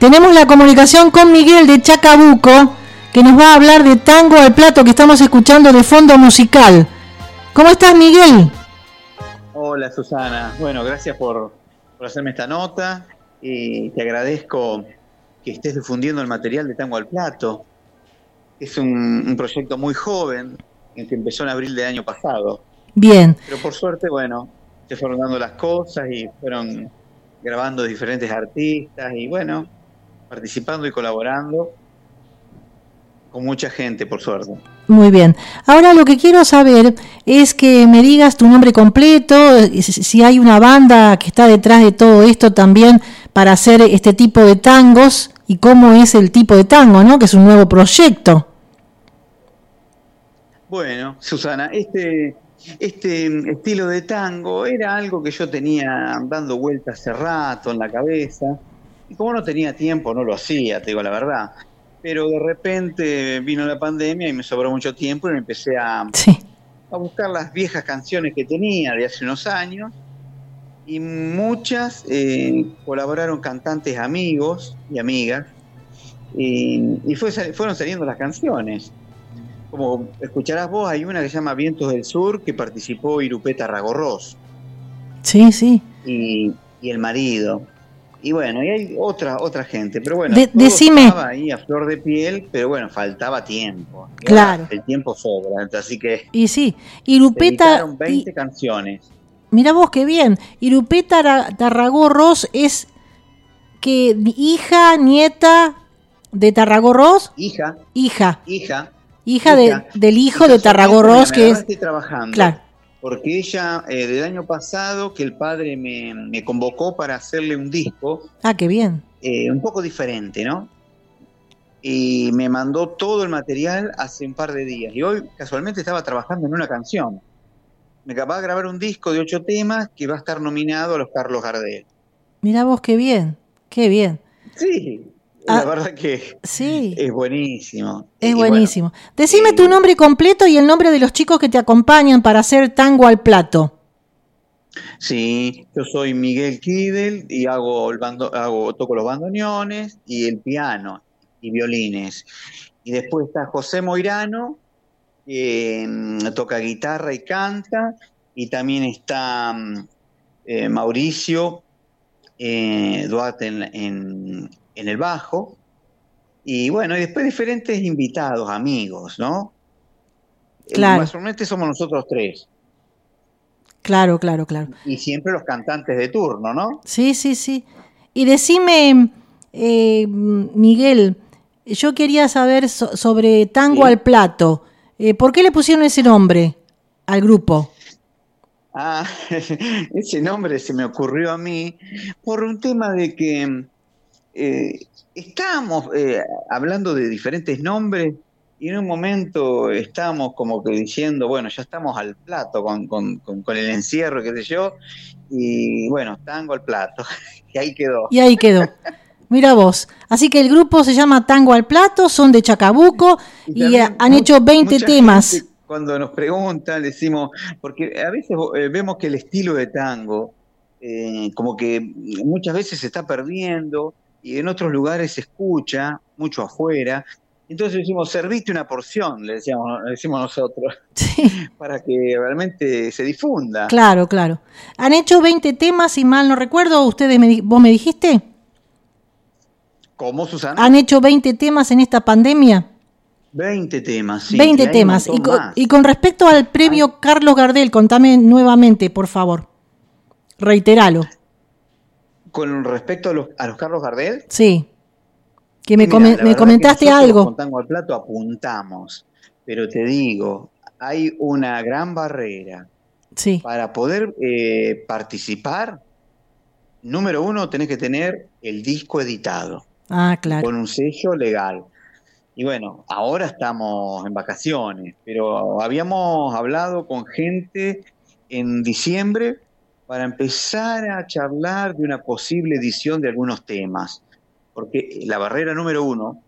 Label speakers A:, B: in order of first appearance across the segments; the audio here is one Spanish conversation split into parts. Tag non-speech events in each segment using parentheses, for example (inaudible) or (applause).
A: Tenemos la comunicación con Miguel de Chacabuco, que nos va a hablar de Tango al Plato que estamos escuchando de fondo musical. ¿Cómo estás, Miguel?
B: Hola, Susana. Bueno, gracias por, hacerme esta nota y te agradezco que estés difundiendo el material de Tango al Plato. Es un, un proyecto muy joven, que empezó en abril del año pasado.
A: Bien.
B: Pero por suerte, bueno, se fueron dando las cosas y fueron grabando diferentes artistas y bueno, participando y colaborando con mucha gente, por suerte.
A: Muy bien. Ahora lo que quiero saber es que me digas tu nombre completo, si hay una banda que está detrás de todo esto también para hacer este tipo de tangos y cómo es el tipo de tango, ¿no? Que es un nuevo proyecto.
B: Bueno, Susana, este, este estilo de tango era algo que yo tenía dando vueltas hace rato en la cabeza. Y como no tenía tiempo, no lo hacía, te digo la verdad. Pero de repente vino la pandemia y me sobró mucho tiempo y me empecé a, a buscar las viejas canciones que tenía de hace unos años. Y muchas eh, colaboraron cantantes amigos y amigas. Y, y fueron saliendo las canciones como escucharás vos, hay una que se llama Vientos del Sur que participó Irupeta Ragorros.
A: Sí, sí.
B: Y, el marido. Y bueno, y hay otra otra gente, pero bueno,
A: decime.
B: estaba ahí a flor de piel, pero bueno, faltaba tiempo.
A: claro.
B: El tiempo sobra, así que.
A: Y sí, Irupeta.
B: 20 canciones.
A: Mira vos qué bien. Irupeta Tarragorros es que hija, nieta de Tarragorros.
B: Hija.
A: Hija.
B: Hija
A: hija, de, del hijo de Tarragorros, que es...
B: Estoy trabajando.
A: Claro.
B: Porque ella, eh, del año pasado, que el padre me, convocó para hacerle un disco.
A: Ah, qué bien.
B: Eh, un poco diferente, ¿no? Y me mandó todo el material hace un par de días. Y hoy, casualmente, estaba trabajando en una canción. Me acababa de grabar un disco de ocho temas que va a estar nominado a los Carlos Gardel.
A: Mira vos, qué bien, qué bien.
B: Sí, la ah, verdad que
A: sí.
B: es buenísimo.
A: Es buenísimo. Decime tu nombre completo y el nombre de los chicos que te acompañan para hacer tango al plato.
B: Sí, yo soy Miguel Kidel y hago, el bando, hago toco los bandoneones y el piano y violines. Y después está José Moirano, que mm, toca guitarra y canta. Y también está mm, eh, Mauricio eh, Duarte en, en el bajo. Y bueno, y después diferentes invitados, amigos, ¿no?
A: Claro.
B: Mayormente somos nosotros tres.
A: Claro, claro, claro.
B: Y siempre los cantantes de turno, ¿no?
A: Sí, sí, sí. Y decime, eh, Miguel, yo quería saber sobre Tango al Plato. Eh, ¿Por qué le pusieron ese nombre al grupo?
B: Ah, (laughs) ese nombre se me ocurrió a mí por un tema de que eh, estábamos eh, hablando de diferentes nombres y en un momento estábamos como que diciendo, bueno, ya estamos al plato con, con, el encierro, qué sé yo, y bueno, tango al plato, (laughs) y ahí quedó.
A: Y ahí quedó. Mira vos. Así que el grupo se llama Tango al Plato, son de Chacabuco y, han hecho 20 temas.
B: Cuando nos preguntan, decimos, porque a veces eh, vemos que el estilo de tango, como que muchas veces se está perdiendo, y en otros lugares se escucha, mucho afuera. Entonces decimos, serviste una porción, le, decíamos, decimos nosotros, (laughs) (laughs) para que realmente se difunda.
A: Claro, claro. Han hecho 20 temas, si mal no recuerdo, ustedes me, vos me dijiste.
B: ¿Cómo, Susana?
A: ¿Han hecho 20 temas en esta pandemia?
B: 20 temas, sí.
A: 20 temas. Y con, respecto al premio Carlos Gardel, contame nuevamente, por favor. Reiteralo
B: con respecto a los, a los Carlos Gardel.
A: Sí. Que me, me comentaste algo.
B: Con Tango al Plato apuntamos, pero te digo, hay una gran barrera.
A: Sí.
B: Para poder eh, participar, número uno, tenés que tener el disco editado.
A: Ah, claro.
B: Con un sello legal. Y bueno, ahora estamos en vacaciones, pero habíamos hablado con gente en diciembre para empezar a charlar de una posible edición de algunos temas. Porque la barrera número uno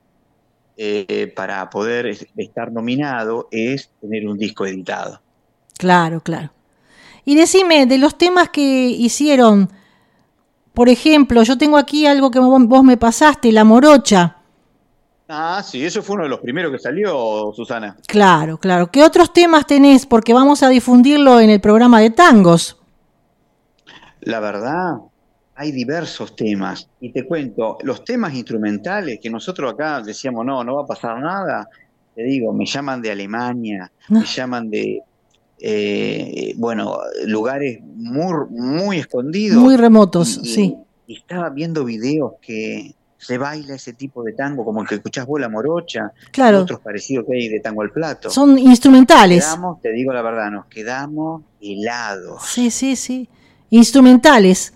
B: eh, para poder estar nominado es tener un disco editado.
A: Claro, claro. Y decime, de los temas que hicieron, Por ejemplo, yo tengo aquí algo que vos me pasaste, la morocha.
B: Ah, sí, eso fue uno de los primeros que salió, Susana.
A: Claro, claro. ¿Qué otros temas tenés? Porque vamos a difundirlo en el programa de tangos.
B: La verdad, hay diversos temas. Y te cuento, los temas instrumentales que nosotros acá decíamos, no, no va a pasar nada, te digo, me llaman de Alemania, me (laughs) llaman de, eh, bueno, lugares muy, muy escondidos.
A: Muy remotos, sí.
B: Y estaba viendo videos que se baila ese tipo de tango, como el que escuchás vos, la morocha,
A: claro.
B: otros parecidos que hay de tango al plato.
A: Son instrumentales.
B: quedamos, te digo la verdad, nos quedamos helados.
A: Sí, sí, sí. Instrumentales.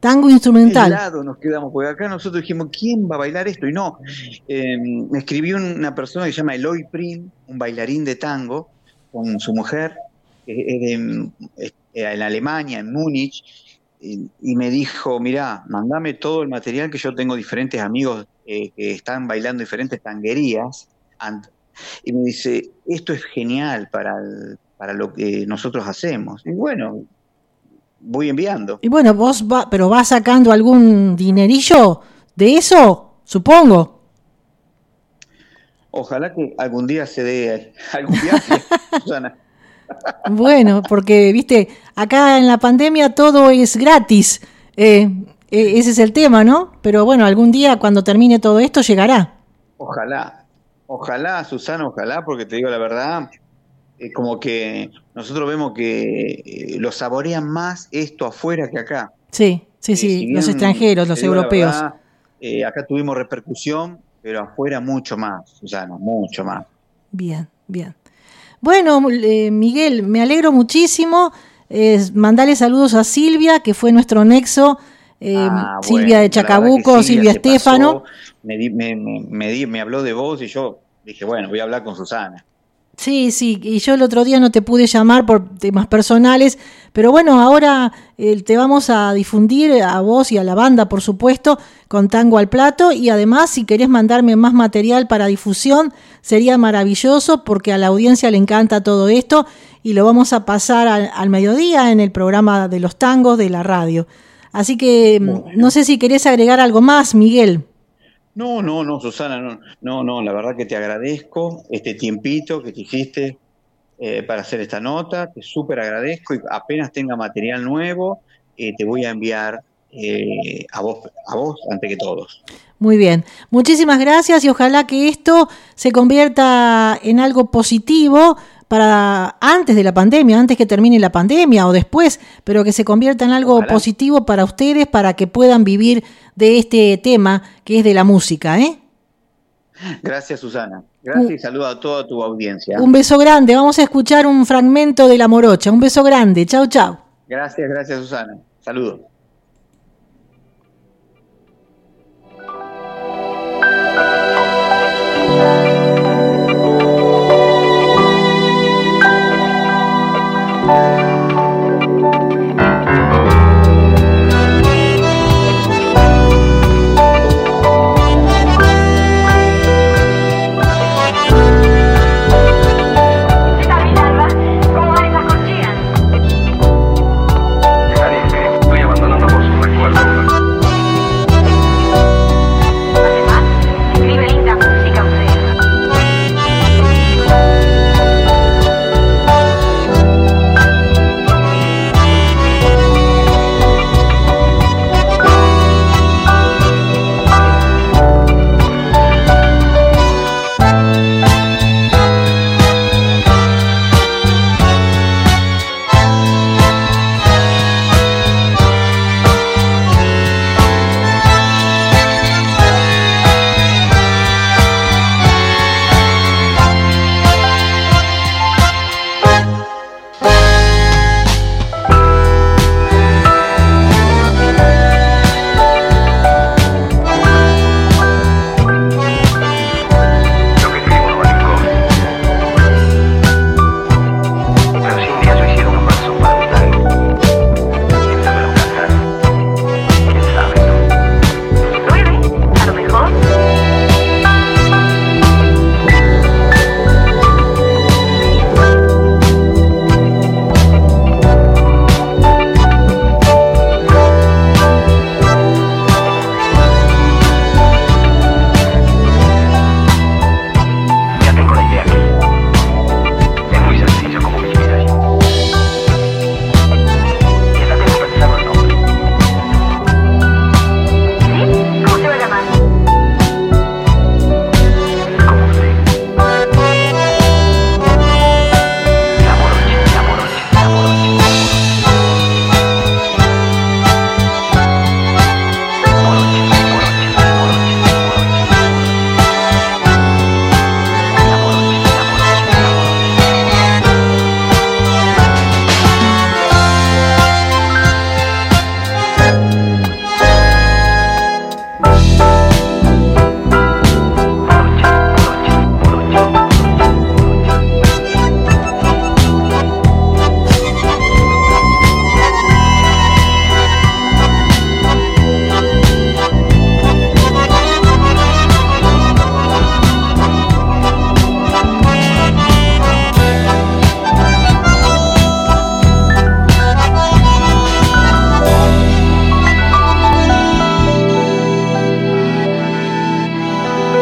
A: Tango instrumental.
B: Helados nos quedamos, porque acá nosotros dijimos, ¿quién va a bailar esto? Y no, em, me escribió una persona que se llama Eloy Prim, un bailarín de tango, con su mujer, en Alemania, en Múnich, y, me dijo, mira, mandame todo el material que yo tengo diferentes amigos eh, que están bailando diferentes tanguerías. Y me dice, esto es genial para, para lo que nosotros hacemos. Y bueno, voy enviando.
A: Y bueno, vos va, pero vas sacando algún dinerillo de eso, supongo.
B: Ojalá que algún día se dé (laughs) algún viaje, (laughs) Susana.
A: Bueno, porque, viste, acá en la pandemia todo es gratis. Eh, eh, ese es el tema, ¿no? Pero bueno, algún día cuando termine todo esto llegará.
B: Ojalá, ojalá, Susana, ojalá, porque te digo la verdad, es como que nosotros vemos que eh, lo saborean más esto afuera que acá.
A: Sí, sí, sí, los extranjeros, los europeos.
B: acá tuvimos repercusión, pero afuera mucho más, Susana, mucho más.
A: Bien, bien. Bueno, eh, Miguel, me alegro muchísimo. Eh, mandale saludos a Silvia, que fue nuestro nexo. Eh, ah, Silvia de Chacabuco, Silvia, Estefano.
B: Me, me, me, me habló de vos y yo dije, bueno, voy a hablar con Susana.
A: Sí, sí, y yo el otro día no te pude llamar por temas personales, pero bueno, ahora eh, te vamos a difundir a vos y a la banda, por supuesto, con Tango al Plato, y además si querés mandarme más material para difusión, sería maravilloso porque a la audiencia le encanta todo esto y lo vamos a pasar al, mediodía en el programa de los tangos de la radio. Así que mm, no sé si querés agregar algo más, Miguel.
B: No, no, no, Susana, no, no, no, la verdad que te agradezco este tiempito que te hiciste eh, para hacer esta nota, te súper agradezco y apenas tenga material nuevo, eh, te voy a enviar eh, a, vos, a vos ante que todos.
A: Muy bien, muchísimas gracias y ojalá que esto se convierta en algo positivo para antes de la pandemia, antes que termine la pandemia o después, pero que se convierta en algo positivo para ustedes, para que puedan vivir de este tema que es de la música, ¿eh?
B: Gracias, Susana. Gracias y saludo a toda tu audiencia.
A: Un beso grande. Vamos a escuchar un fragmento de La Morocha. Un beso grande. Chau, chau.
B: Gracias, gracias, Susana. Saludos.